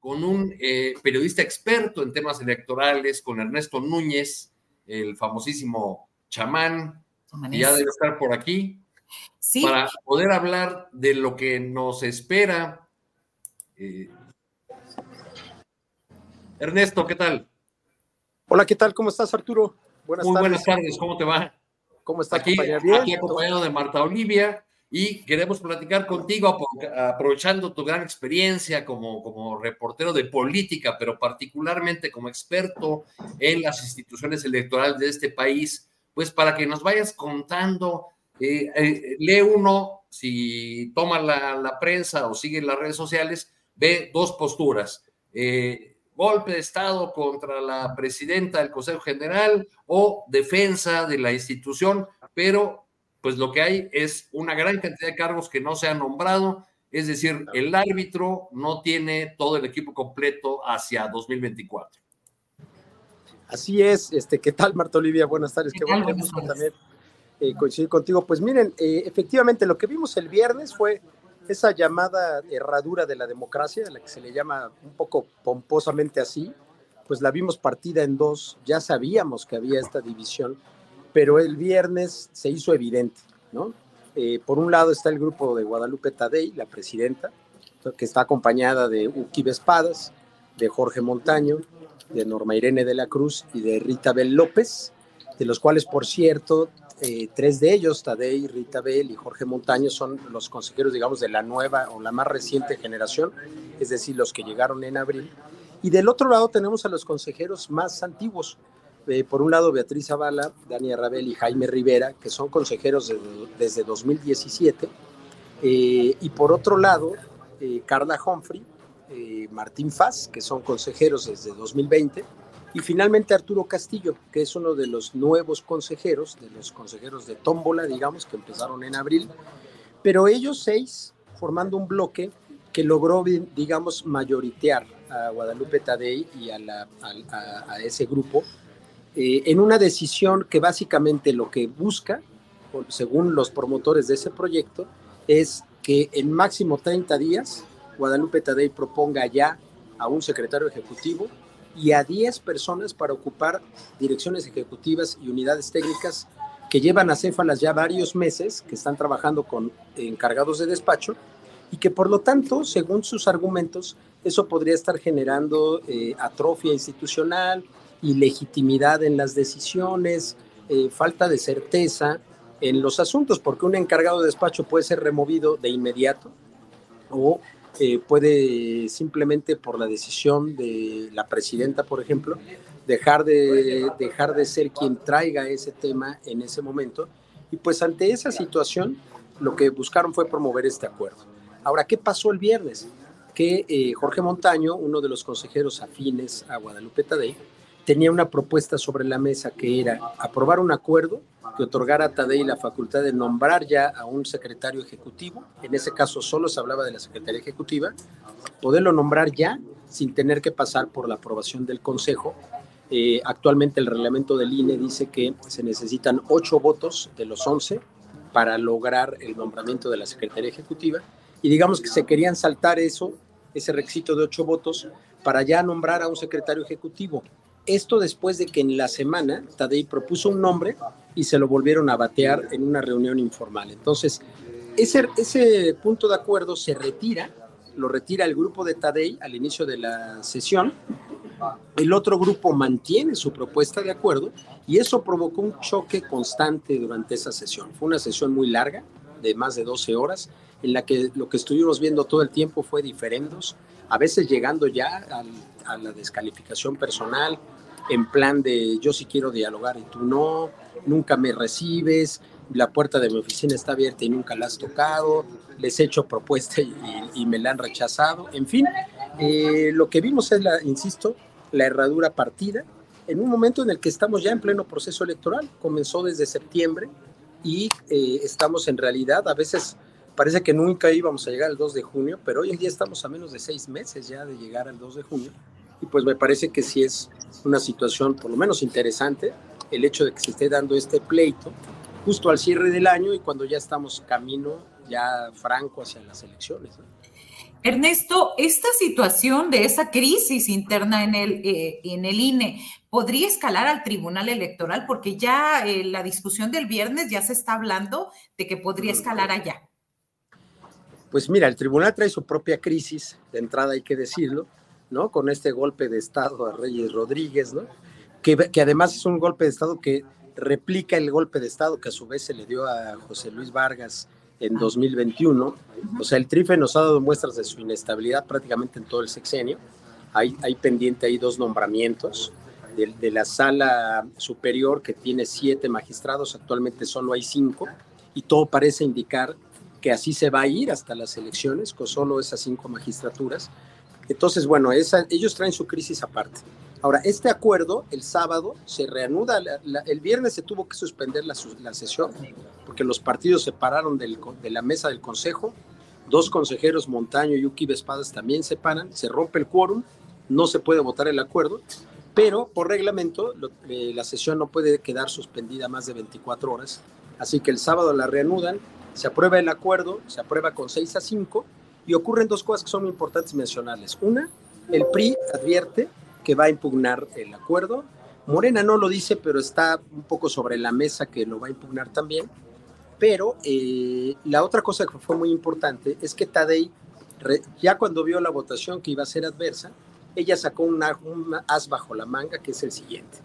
Con un eh, periodista experto en temas electorales, con Ernesto Núñez, el famosísimo chamán, que ya debe estar por aquí, Sí, para poder hablar de lo que nos espera. Eh, Ernesto, ¿qué tal? Hola, ¿qué tal? ¿Cómo estás, Arturo? Buenas Muy tardes. buenas tardes, ¿cómo te va? ¿Cómo estás, Aquí? Bien. aquí acompañado de Marta Olivia y queremos platicar contigo apro- aprovechando tu gran experiencia como, como reportero de política, pero particularmente como experto en las instituciones electorales de este país, pues para que nos vayas contando, eh, eh, lee uno, si toma la, la prensa o sigue las redes sociales, ve dos posturas. Eh, golpe de Estado contra la presidenta del Consejo General o defensa de la institución, pero pues lo que hay es una gran cantidad de cargos que no se han nombrado, es decir, el árbitro no tiene todo el equipo completo hacia 2024. Así es. Este, ¿Qué tal, Marta Olivia? Buenas tardes. ¿Qué Qué tal? bueno también eh, coincidir contigo. Pues miren, eh, efectivamente, lo que vimos el viernes fue esa llamada herradura de la democracia, a la que se le llama un poco pomposamente así, pues la vimos partida en dos, ya sabíamos que había esta división, pero el viernes se hizo evidente, ¿no? Eh, por un lado está el grupo de Guadalupe Tadei, la presidenta, que está acompañada de Uki Espadas, de Jorge Montaño, de Norma Irene de la Cruz y de Rita Bel López, de los cuales, por cierto, eh, tres de ellos, Tadei, Rita Bel y Jorge Montaño, son los consejeros, digamos, de la nueva o la más reciente generación, es decir, los que llegaron en abril. Y del otro lado tenemos a los consejeros más antiguos. Eh, por un lado, Beatriz Zavala, Dania Rabel y Jaime Rivera, que son consejeros de- desde 2017. Eh, y por otro lado, eh, Carla Humphrey, eh, Martín Faz, que son consejeros desde 2020. Y finalmente Arturo Castillo, que es uno de los nuevos consejeros, de los consejeros de Tómbola, digamos, que empezaron en abril. Pero ellos seis, formando un bloque que logró, digamos, mayoritear a Guadalupe Tadei y a, la- al- a- a ese grupo eh, en una decisión que básicamente lo que busca, según los promotores de ese proyecto, es que en máximo 30 días Guadalupe Tadei proponga ya a un secretario ejecutivo y a 10 personas para ocupar direcciones ejecutivas y unidades técnicas que llevan a Céfalas ya varios meses, que están trabajando con encargados de despacho y que por lo tanto, según sus argumentos, eso podría estar generando eh, atrofia institucional, ilegitimidad en las decisiones, eh, falta de certeza en los asuntos, porque un encargado de despacho puede ser removido de inmediato o eh, puede simplemente por la decisión de la presidenta, por ejemplo, dejar de, dejar de ser quien traiga ese tema en ese momento. Y pues ante esa situación, lo que buscaron fue promover este acuerdo. Ahora, ¿qué pasó el viernes? Que eh, Jorge Montaño, uno de los consejeros afines a Guadalupe Tadei, tenía una propuesta sobre la mesa que era aprobar un acuerdo que otorgara a Tadei la facultad de nombrar ya a un secretario ejecutivo, en ese caso solo se hablaba de la Secretaría Ejecutiva, poderlo nombrar ya sin tener que pasar por la aprobación del Consejo. Eh, actualmente el reglamento del INE dice que se necesitan ocho votos de los once para lograr el nombramiento de la Secretaría Ejecutiva y digamos que se querían saltar eso, ese requisito de ocho votos, para ya nombrar a un secretario ejecutivo. Esto después de que en la semana Tadei propuso un nombre y se lo volvieron a batear en una reunión informal. Entonces, ese, ese punto de acuerdo se retira, lo retira el grupo de Tadei al inicio de la sesión. El otro grupo mantiene su propuesta de acuerdo y eso provocó un choque constante durante esa sesión. Fue una sesión muy larga, de más de 12 horas, en la que lo que estuvimos viendo todo el tiempo fue diferendos, a veces llegando ya a la descalificación personal, en plan de yo sí quiero dialogar y tú no, nunca me recibes, la puerta de mi oficina está abierta y nunca la has tocado, les he hecho propuesta y, me la han rechazado, en fin, eh, lo que vimos es, la, insisto, la herradura partida en un momento en el que estamos ya en pleno proceso electoral, comenzó desde septiembre y eh, estamos en realidad, a veces parece que nunca íbamos a llegar al 2 de junio, pero hoy en día estamos a menos de seis meses ya de llegar al 2 de junio y pues me parece que sí es una situación por lo menos interesante el hecho de que se esté dando este pleito justo al cierre del año y cuando ya estamos camino ya franco hacia las elecciones. Ernesto, esta situación de esa crisis interna en el, eh, en el INE podría escalar al Tribunal Electoral porque ya eh, la discusión del viernes ya se está hablando de que podría escalar allá. Pues mira, el tribunal trae su propia crisis, de entrada hay que decirlo, ¿no? Con este golpe de Estado a Reyes Rodríguez, ¿no? Que, que, además es un golpe de Estado que replica el golpe de Estado que a su vez se le dio a José Luis Vargas en 2021. O sea, el TRIFE nos ha dado muestras de su inestabilidad prácticamente en todo el sexenio. Hay, hay pendiente ahí dos nombramientos de, de, la sala superior que tiene siete magistrados, actualmente solo hay cinco, y todo parece indicar que así se va a ir hasta las elecciones con solo esas cinco magistraturas. Entonces, bueno, ellos traen su crisis aparte. Ahora, este acuerdo el sábado se reanuda, el viernes se tuvo que suspender la, sesión porque los partidos se pararon de la mesa del consejo, dos consejeros, Montaño y Uki Vespadas, también se paran, se rompe el quórum, no se puede votar el acuerdo, pero por reglamento eh, la sesión no puede quedar suspendida más de 24 horas, así que el sábado la reanudan, se aprueba el acuerdo, se aprueba con 6 a 5 y ocurren dos cosas que son muy importantes mencionarles. Una, el PRI advierte que va a impugnar el acuerdo. Morena no lo dice, pero está un poco sobre la mesa que lo va a impugnar también. Pero eh, la otra cosa que fue muy importante es que Tadei, ya cuando vio la votación que iba a ser adversa, ella sacó un as bajo la manga, que es el siguiente.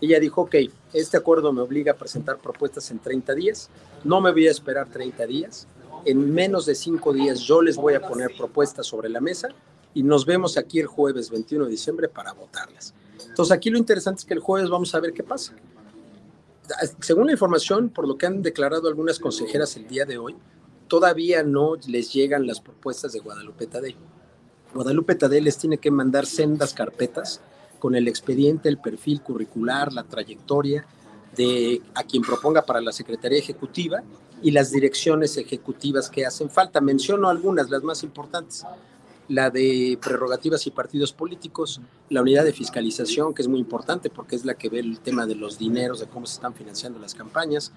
Ella dijo, ok, este acuerdo me obliga a presentar propuestas en 30 días, no me voy a esperar 30 días, en menos de cinco días yo les voy a poner propuestas sobre la mesa y nos vemos aquí el jueves 21 de diciembre para votarlas. Entonces aquí lo interesante es que el jueves vamos a ver qué pasa. Según la información, por lo que han declarado algunas consejeras el día de hoy, todavía no les llegan las propuestas de Guadalupe Tadei. Guadalupe Tadei les tiene que mandar sendas carpetas con el expediente, el perfil curricular, la trayectoria de a quien proponga para la Secretaría Ejecutiva y las direcciones ejecutivas que hacen falta. Menciono algunas, las más importantes. La de prerrogativas y partidos políticos, la unidad de fiscalización, que es muy importante porque es la que ve el tema de los dineros, de cómo se están financiando las campañas,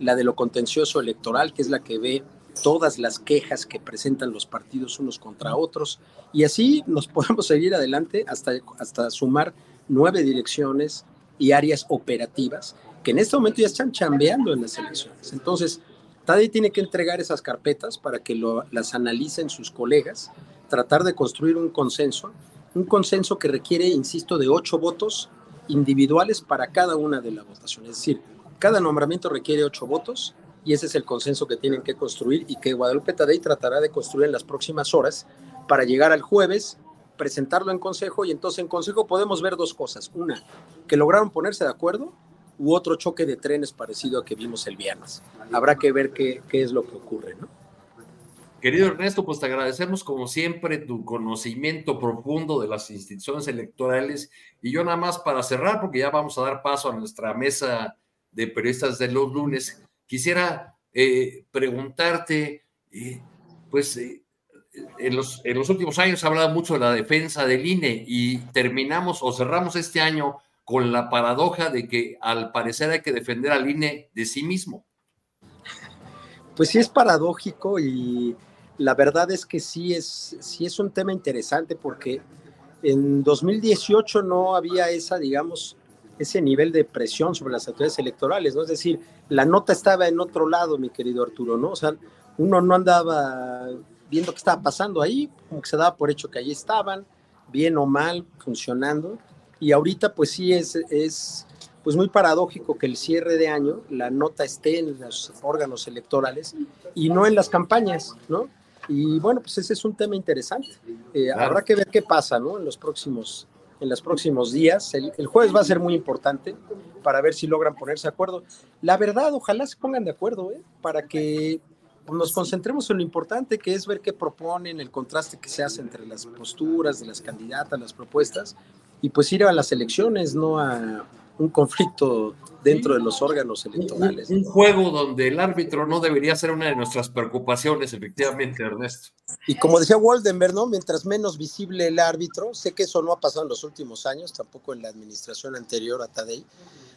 la de lo contencioso electoral, que es la que ve todas las quejas que presentan los partidos unos contra otros, y así nos podemos seguir adelante hasta, hasta sumar nueve direcciones y áreas operativas que en este momento ya están chambeando en las elecciones. Entonces, Tadei tiene que entregar esas carpetas para que las analicen sus colegas, tratar de construir un consenso, un consenso que requiere, insisto, de ocho votos individuales para cada una de las votaciones. Es decir, cada nombramiento requiere ocho votos y ese es el consenso que tienen que construir y que Guadalupe Tadei tratará de construir en las próximas horas para llegar al jueves, presentarlo en consejo y entonces en consejo podemos ver dos cosas. Una, que lograron ponerse de acuerdo u otro choque de trenes parecido a que vimos el viernes. Habrá que ver qué, qué es lo que ocurre, ¿no? Querido Ernesto, pues te agradecemos como siempre tu conocimiento profundo de las instituciones electorales y yo nada más para cerrar, porque ya vamos a dar paso a nuestra mesa de periodistas de los lunes, quisiera eh, preguntarte, eh, pues eh, en, los, en los últimos años se ha hablado mucho de la defensa del INE y terminamos o cerramos este año con la paradoja de que al parecer hay que defender al INE de sí mismo. Pues sí es paradójico y la verdad es que sí es, sí es un tema interesante porque en 2018 no había esa, digamos, ese nivel de presión sobre las autoridades electorales, ¿no? Es decir, la nota estaba en otro lado, mi querido Arturo, ¿no? O sea, uno no andaba viendo qué estaba pasando ahí, como que se daba por hecho que ahí estaban, bien o mal, funcionando, y ahorita pues sí es, es pues muy paradójico que el cierre de año la nota esté en los órganos electorales y no en las campañas, ¿no? Y bueno, pues ese es un tema interesante. Eh, habrá que ver qué pasa, ¿no? En los próximos, en los próximos días. El, el, jueves va a ser muy importante para ver si logran ponerse de acuerdo. La verdad, ojalá se pongan de acuerdo, ¿eh? Para que nos concentremos en lo importante que es ver qué proponen, el contraste que se hace entre las posturas de las candidatas, las propuestas, y pues ir a las elecciones, no a un conflicto dentro de los órganos electorales. Un, juego donde el árbitro no debería ser una de nuestras preocupaciones, efectivamente, Ernesto. Y como decía Waldenberg, ¿no? Mientras menos visible el árbitro, sé que eso no ha pasado en los últimos años, tampoco en la administración anterior a Tadei,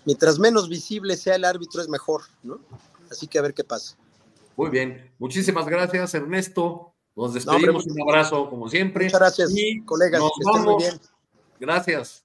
mientras menos visible sea el árbitro es mejor, ¿no? Así que a ver qué pasa. Muy bien, muchísimas gracias, Ernesto. Nos despedimos, un abrazo como siempre. Muchas gracias, y colegas. Nos que vamos. Muy bien. Gracias.